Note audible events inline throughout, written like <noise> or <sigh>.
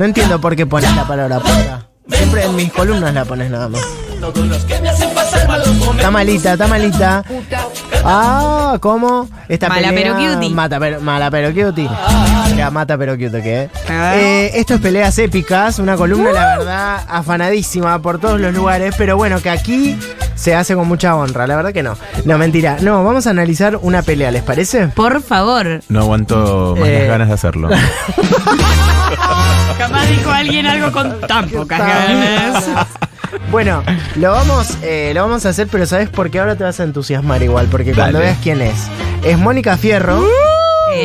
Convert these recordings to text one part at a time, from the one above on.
No entiendo por qué pones la palabra puta. Siempre en mis columnas la pones nada más. Está malita, está malita. Ah, ¿cómo? Esta Mala pelea- pero cutie. Mata pero, mala pero cutie. Ya, mata pero cute, ¿qué? Eh, esto es peleas épicas, una columna, la verdad, afanadísima por todos los lugares, pero bueno, que aquí se hace con mucha honra, la verdad que no. No, mentira. No, vamos a analizar una pelea, ¿les parece? Por favor. No aguanto más Eh. las ganas de hacerlo. <laughs> Capaz dijo alguien algo con tan pocas ganas. Bueno, lo vamos, eh, lo vamos a hacer, pero ¿sabes por qué ahora te vas a entusiasmar igual? Porque cuando Dale. veas quién es. Es Mónica Fierro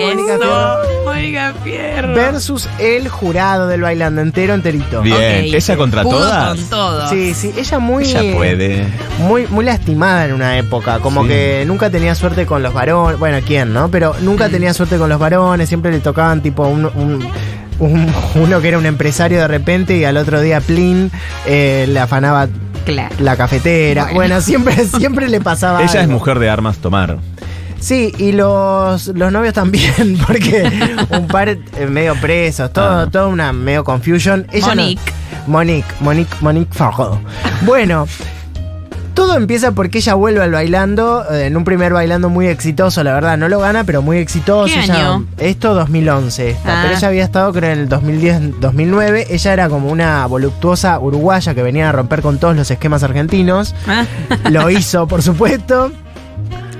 Mónica Eso, Mónica Fierro. versus el jurado del bailando entero, enterito. Bien, Ok. ¿ella contra Pudo todas? con todo. Sí, sí, ella muy. Ella puede. Muy, muy lastimada en una época, como Sí. que nunca tenía suerte con los varones, bueno, ¿quién, no? Pero nunca tenía suerte con los varones, siempre le tocaban tipo un, un- un- uno que era un empresario de repente y al otro día Plin eh, le afanaba Claro. la cafetera. Bueno. Bueno, siempre, <laughs> siempre le pasaba Ella es mujer de armas tomar. Sí, y los, los novios también, <laughs> porque un par eh, medio presos, todo, Ah. toda una medio confusion. Ella no- Monique. Monique, Monique, Monique Fargo. Bueno, todo empieza porque ella vuelve al bailando, eh, en un primer bailando muy exitoso, la verdad, no lo gana, pero muy exitoso. ¿Qué Ella- año? esto 2011, esta, Ah. pero ella había estado creo en el 2010-2009, ella era como una voluptuosa uruguaya que venía a romper con todos los esquemas argentinos. Ah, Lo hizo, por supuesto. <laughs>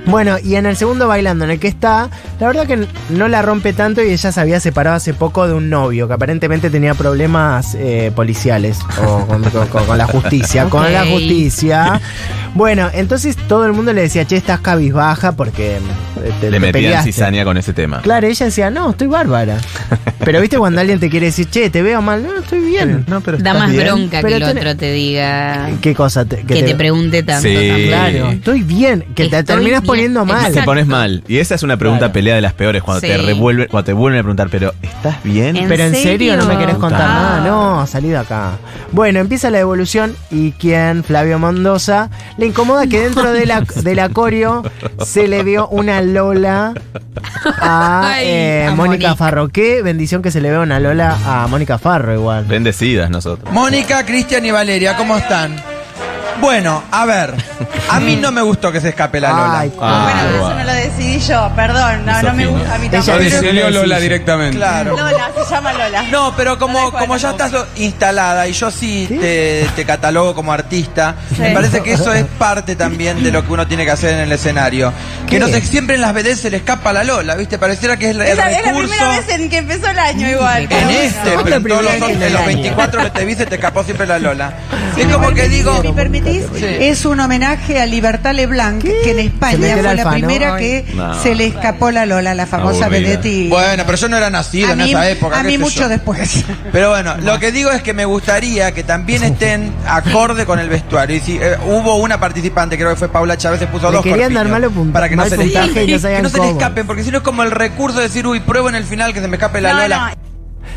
<laughs> Bueno, y en el segundo bailando en el que está, la verdad que no la rompe tanto y ella se había separado hace poco de un novio que aparentemente tenía problemas eh, policiales o con, con- con- con la justicia. Con la justicia. <laughs> Bueno, entonces todo el mundo le decía, che, estás cabizbaja porque eh, te, Le te metían peleaste". cizaña con ese tema. Claro, ella decía, no, estoy bárbara. <laughs> Pero viste cuando alguien te quiere decir, che, te veo mal, no, estoy bien. No, pero da ¿estás más bien? bronca Pero que el otro te diga. ¿Qué cosa? Te- Que te pregunte tanto. Sí. también. Claro, estoy bien, que te terminas bien. poniendo mal. Te pones mal. Y esa es una pregunta Claro. pelea de las peores cuando te Sí. revuelve, cuando te vuelven a preguntar, pero ¿estás bien? ¿En Pero en serio, no me querés contar Ah. nada. No, salí de acá. Bueno, empieza la evolución y quien, Flavio Mendoza, le incomoda que dentro de la, <laughs> de la coreo se le vio una Lola a, Ay, eh, a Mónica Monique. Farro. Qué bendición que se le vea una Lola a Mónica Farro igual. Bendecidas nosotros. Mónica, Cristian y Valeria, ¿cómo están? Bueno, a ver, a mí no me gustó que se escape la Lola. Ay, Ah, bueno, pero guau. eso no lo decidí yo, perdón, no, no me gusta a mí Ella tampoco. dice- decidió Lola directamente. Claro. Lola, se llama Lola. No, pero como, ya estás lo- instalada y yo sí te, te catalogo como artista, me parece que eso es parte también de lo que uno tiene que hacer en el escenario. Que ¿Qué? no sé, siempre en las BD se le escapa la Lola, ¿viste? Pareciera que es la- el la, es la recurso. primera vez en que empezó el año igual. En bueno. este, ¿Cómo pero en todos los, vez en los año? 24 que te vi se te escapó siempre la Lola. Es como que digo, Es un homenaje a Libertad Leblanc, que en ¿Se España fue la primera que No. se le escapó la Lola, la famosa Aburrida. Vedetti. bueno, pero yo no era nacido a en mí, esa época. a qué mí mucho yo. después. <laughs> Pero bueno, lo que digo es que me gustaría que también <laughs> estén acorde con el vestuario. Y si eh, hubo una participante, creo que fue Paula Chávez, se puso Le dos querían dar malo para que no se le puntaje escapen. y no sabían que no se le escapen, porque si no es como el recurso de decir, uy, pruebo en el final que se me escape la No, Lola.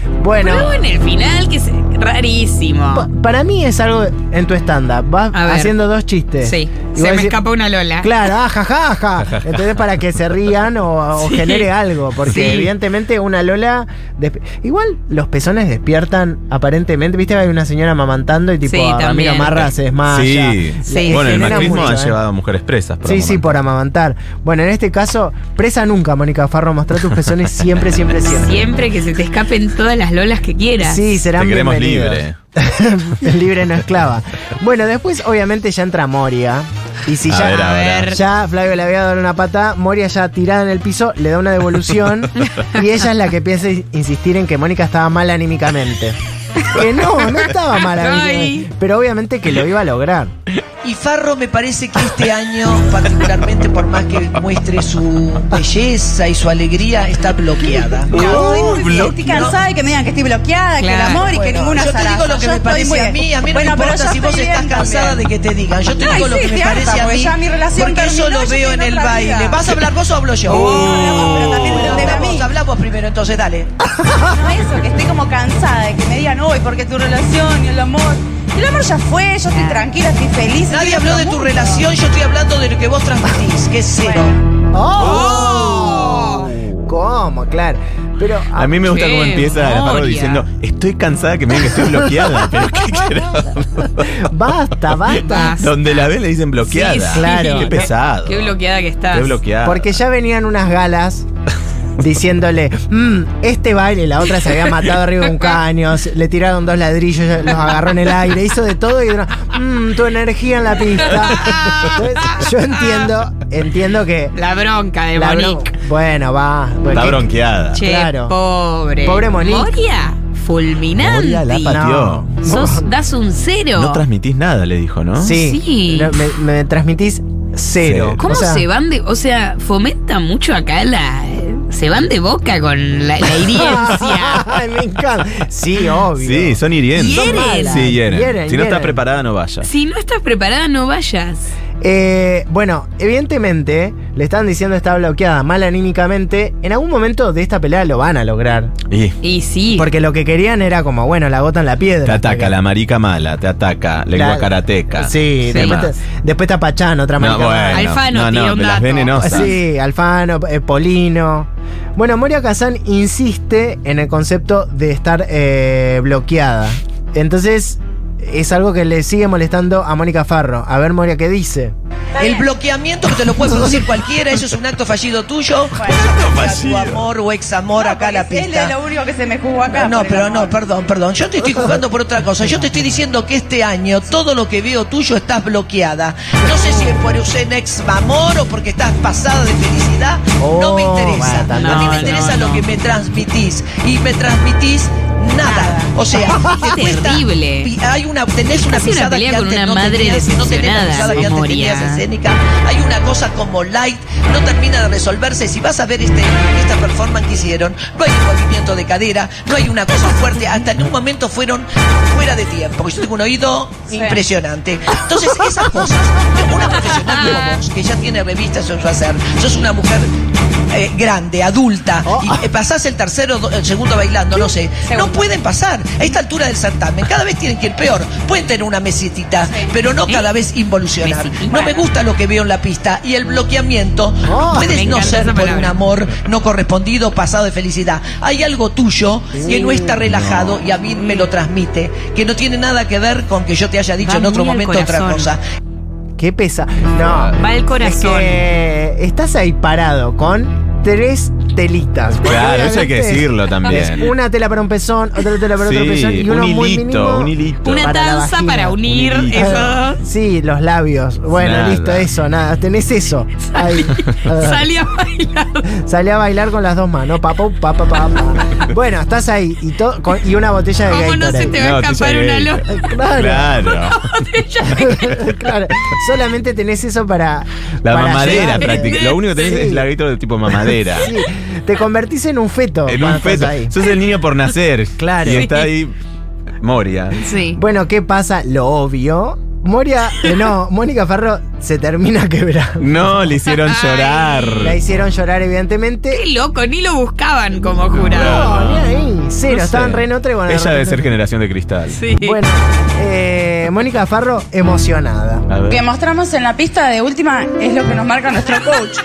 no, Bueno, Luego en el final, que es rarísimo. pa- para mí es algo en tu stand-up. Vas A ver. haciendo dos chistes. Sí, Y se me decís, escapa una Lola. Claro, ah, ja, ja, ja. Entonces, para que se rían o, o <laughs> Sí. genere algo. Porque, Sí. evidentemente, una Lola. desp- Igual los pezones despiertan, aparentemente. ¿Viste hay una señora amamantando y tipo Sí, a Ramiro también. Marra se desmaya? Sí. Sí, bueno, el genera macrismo mucho, ha ¿eh? llevado a mujeres presas. por Sí, sí, por amamantar. Bueno, en este caso, presa nunca, Mónica Farro. Mostrar tus pezones siempre, siempre, siempre. Siempre que se te escapen todas las Lolas que quieras. Sí, serán Te queremos bienvenidos. Libre. <laughs> libre no esclava. Bueno, después obviamente ya entra Moria. Y si A ya, ver, a ver. ya Flavio le había dado una pata, Moria ya tirada en el piso, le da una devolución <laughs> y ella es la que empieza a insistir en que Mónica estaba mal anímicamente. Que no, no estaba mal <laughs> anímicamente. Pero obviamente que lo iba a lograr. Y Farro me parece que este año, particularmente por más que muestre su belleza y su alegría, está bloqueada. Bien, estoy cansada de que me digan que estoy bloqueada, que el Claro. amor y que Bueno, ninguna yo te digo lo que Yo me parece muy a mí, a mí no Bueno, me pero importa yo si vos estoy estás cansada también. de que te digan. Yo te Ay, digo sí, lo que me estoy parece harta, a porque mí, ya mi relación porque eso terminó, lo yo veo en el otra baile. vida. ¿Vas a hablar vos o hablo yo? hablamos, pero también Bueno, de vamos, mí. hablamos primero entonces, dale. No, eso, que estoy como cansada de que me digan, uy, porque tu relación y el amor. El amor ya fue, yo estoy tranquila, estoy feliz. Nadie estoy habló de tu mundo. relación, yo estoy hablando de lo que vos transmitís, que es cero. ¡Oh! ¿Cómo? Claro. Pero A mí me gusta cómo empieza la memoria. diciendo, estoy cansada que me digan que estoy bloqueada. pero ¿qué <laughs> quiero? basta, basta. Donde la ven le dicen bloqueada. Sí, sí. Claro. Qué pesado. Qué bloqueada que estás. Qué bloqueada. Porque ya venían unas galas diciéndole, "Mm, este baile, la otra se había matado arriba de un caño, le tiraron dos ladrillos, los agarró en el aire, hizo de todo y dijeron, "Mm, tu energía en la pista. Entonces, yo entiendo, entiendo que... La bronca de la Monique. bron- bueno, va. Está porque- bronqueada. Che, Claro. pobre. Pobre Monique. Moria, fulminante. Moria la pateó. No. Sos, das un cero. No transmitís nada, le dijo, ¿no? Sí, me, me transmitís cero. Cero. ¿Cómo O sea, se van de.? O sea, fomenta mucho acá la. Se van de boca con la, la hiriencia. <laughs> Ay, me encanta. Sí, obvio. Sí, son hirientes. Hieren. Son malas. Sí, hieren. Hieren, si no estás preparada, no vayas. si no estás preparada, no vayas. Eh, bueno, evidentemente le están diciendo está bloqueada mal anímicamente. En algún momento de esta pelea lo van a lograr. Y Y sí. Porque lo que querían era como, bueno, la gota en la piedra. te ataca Porque- la marica mala, te ataca lengua La- karateca. Sí, ¿Qué después, te- después está Pachán, otra No, marica bueno, mala. Alfano no, no, un las venenosas. Sí, Alfano, eh, Polino. Bueno, Moria Kazan insiste en el concepto de estar eh, bloqueada. Entonces, es algo que le sigue molestando a Mónica Farro. A ver, Moria, ¿qué dice? El bloqueamiento que te lo puede producir cualquiera, eso es un acto fallido tuyo. Tu amor o ex amor acá a la pista. Él es lo único que se me jugó acá. No, pero no, perdón, perdón. Yo te estoy jugando por otra cosa. Yo te estoy diciendo que este año todo lo que veo tuyo estás bloqueada. No sé si es por un ex amor o porque estás pasada de felicidad. no me Oh, interesa. bueno, a mí no, me interesa no, lo no. que me transmitís. Y me transmitís nada. O sea, <laughs> te cuesta- Terrible. hay una, tenés una pisada pelea que con antes una no madre tenías, no tenés la pisada que antes tenías escénica. Hay una cosa como light, no termina de resolverse. Si vas a ver este, esta performance que hicieron, no hay un movimiento de cadera, no hay una cosa fuerte. Hasta en un momento fueron fuera de tiempo. Porque yo tengo un oído impresionante. Entonces, esas cosas, una profesional como vos, que ya tiene revistas en su hacer, sos una mujer eh, grande, adulta, Oh. y eh, pasás el tercero, el segundo bailando, no sé. No pueden pasar. A esta altura del certamen, cada vez tienen que ir peor. Pueden tener una mesitita, pero no cada vez involucionar. No me gusta lo que veo en la pista. Y el bloqueamiento Oh, puede no ser por palabra. un amor no correspondido, pasado de felicidad. Hay algo tuyo que no está relajado y a mí me lo transmite, que no tiene nada que ver con que yo te haya dicho Va en otro momento otra cosa. ¿Qué pesa? No. Va el corazón. Es que estás ahí parado con tres telitas. Claro, eso hay que decirlo es también. una tela para un pezón, otra tela para otro Sí, pezón y uno un muy hilito, mínimo un hilito. Una para la tanza vagina. para unir Un dos. Sí, los labios. Bueno, Nada. listo, eso, nada. Tenés eso. Ahí. Salí a bailar. Salí a bailar con las dos manos. Pa, pa, pa, pa, pa, pa. Bueno, estás ahí y, to- con- y una botella de ¿Cómo no Gatorade. se te va a No, escapar una gay. loca? Claro. Claro. claro. Solamente tenés eso para. La para mamadera prácticamente. Lo único que tenés Sí. es la grito de tipo mamadera. Sí, <laughs> te convertís en un feto. En un feto. ahí. Sos el niño por nacer. <laughs> Claro. Y está ahí Moria. Sí. Bueno, ¿qué pasa? Lo obvio. Moria, eh, no, Mónica Farro se termina <laughs> quebrando. No, le hicieron <laughs> Ay. llorar. La hicieron llorar, evidentemente. Qué loco, ni lo buscaban como jurado. No, ni ahí. Cero, No sé. estaban re en otra y bueno, Ella de debe ser generación de cristal. Sí. Bueno, eh, Mónica Farro emocionada. Ver. que mostramos en la pista de última es lo que nos marca nuestro coach.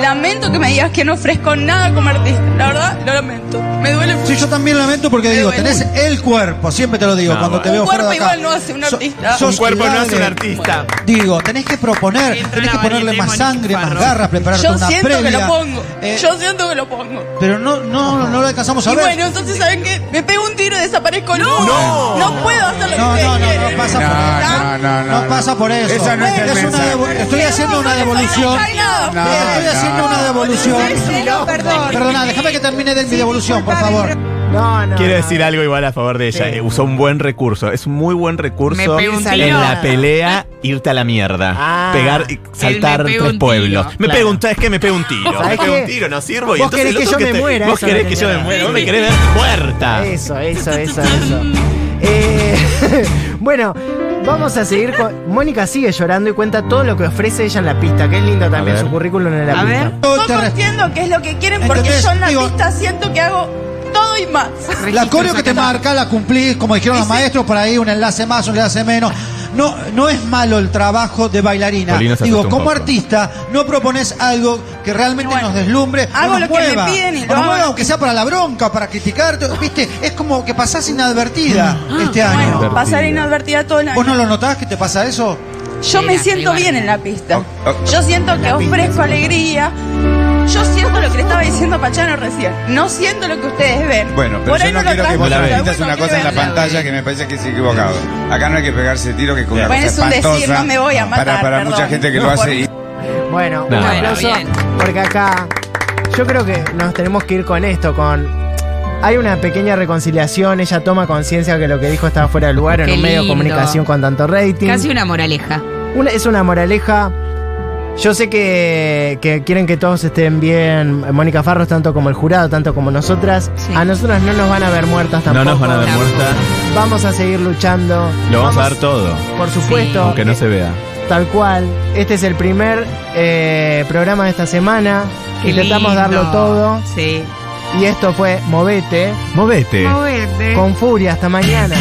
Lamento que me digas que no ofrezco nada como artista. La verdad, lo lamento. Me duele mucho. Sí, yo también lamento porque Me digo, duele. tenés el cuerpo, siempre te lo digo, No, cuando te veo Un fuera de cuerpo acá. igual no hace un So- artista. Un cuerpo no hace un artista. Digo, tenés que proponer, Entra tenés que ponerle más sangre, más garras, prepararte Yo una siento previa. que lo pongo. Eh, Yo siento que lo pongo. Pero no, no, no lo alcanzamos a Y ver. bueno, entonces, ¿saben qué? Me pego un tiro y desaparezco. No, No. no puedo hacer lo que No, no, no, pasa por eso. No, pasa por eso. Esa no es el una mensaje. estoy haciendo una devolución. Estoy haciendo una devolución. No, perdón. Perdona, déjame que termine de mi devolución, por favor. No, no. Quiero no. decir algo igual a favor de ella. Sí. Eh, Usó un buen recurso. Es un muy buen recurso Me pego un en tiro. la pelea irte a la mierda. Ah. Pegar y saltar tres un pueblos. tiro. Me Claro. pego un es que me pego un tiro. ¿Sabes Me pego qué? un tiro, no sirvo. Y Vos entonces querés que yo me te- muera, Vos querés que yo me muera. Vos me querés ver muerta. Eso, eso, eso, eso. Eh, <laughs> bueno, vamos a seguir con. Mónica sigue llorando y cuenta todo lo que ofrece ella en la pista, que es lindo también su currículum en la A pista. ver. Re- entiendo qué es lo que quieren porque ¿Entendés? yo en la Digo- pista siento que hago más. La coreo que te marca la cumplís, como dijeron los maestros, por ahí un enlace más, un enlace menos. no, no es malo el trabajo de bailarina. Digo, como artista, no propones algo que realmente Bueno, nos deslumbre. o hago nos lo que me mueva. piden y lo mueva, aunque sea para la bronca, para criticarte. ¿Viste? Es como que pasás inadvertida este año. Bueno, Inadvertida. pasar inadvertida todo el año. ¿Vos no lo notás que te pasa eso? Yo me siento bien en la pista. Yo siento que ofrezco alegría. Yo siento lo que le estaba diciendo Pachano recién. No siento lo que ustedes ven. Bueno, pero Por yo ahí no lo quiero que vos la transmito, veas. transmitas bueno, una cosa en la pantalla que me parece que es equivocado. Acá no hay que pegarse tiro, que es una Bueno, cosa es un decir, no me voy a matar, para, para perdón. mucha gente que No, lo hace. y- Bueno, un No, bueno, aplauso bien. porque acá yo creo que nos tenemos que ir con esto, con hay una pequeña reconciliación, ella toma conciencia que lo que dijo estaba fuera de lugar en un medio de comunicación con tanto rating. Casi una moraleja. Una- es una moraleja. Yo sé que, que quieren que todos estén bien, Mónica Farros, tanto como el jurado, tanto como nosotras. Sí. A nosotras no nos van a ver muertas tampoco. No nos van a ver No. muerta. Vamos a seguir luchando. Lo vamos, a dar todo. Por supuesto. Aunque no se vea. Tal cual. Este es el primer eh, programa de esta semana. Qué Intentamos lindo. darlo todo. Sí. Y esto fue Movete. Movete. Moverte. Con furia. Hasta mañana.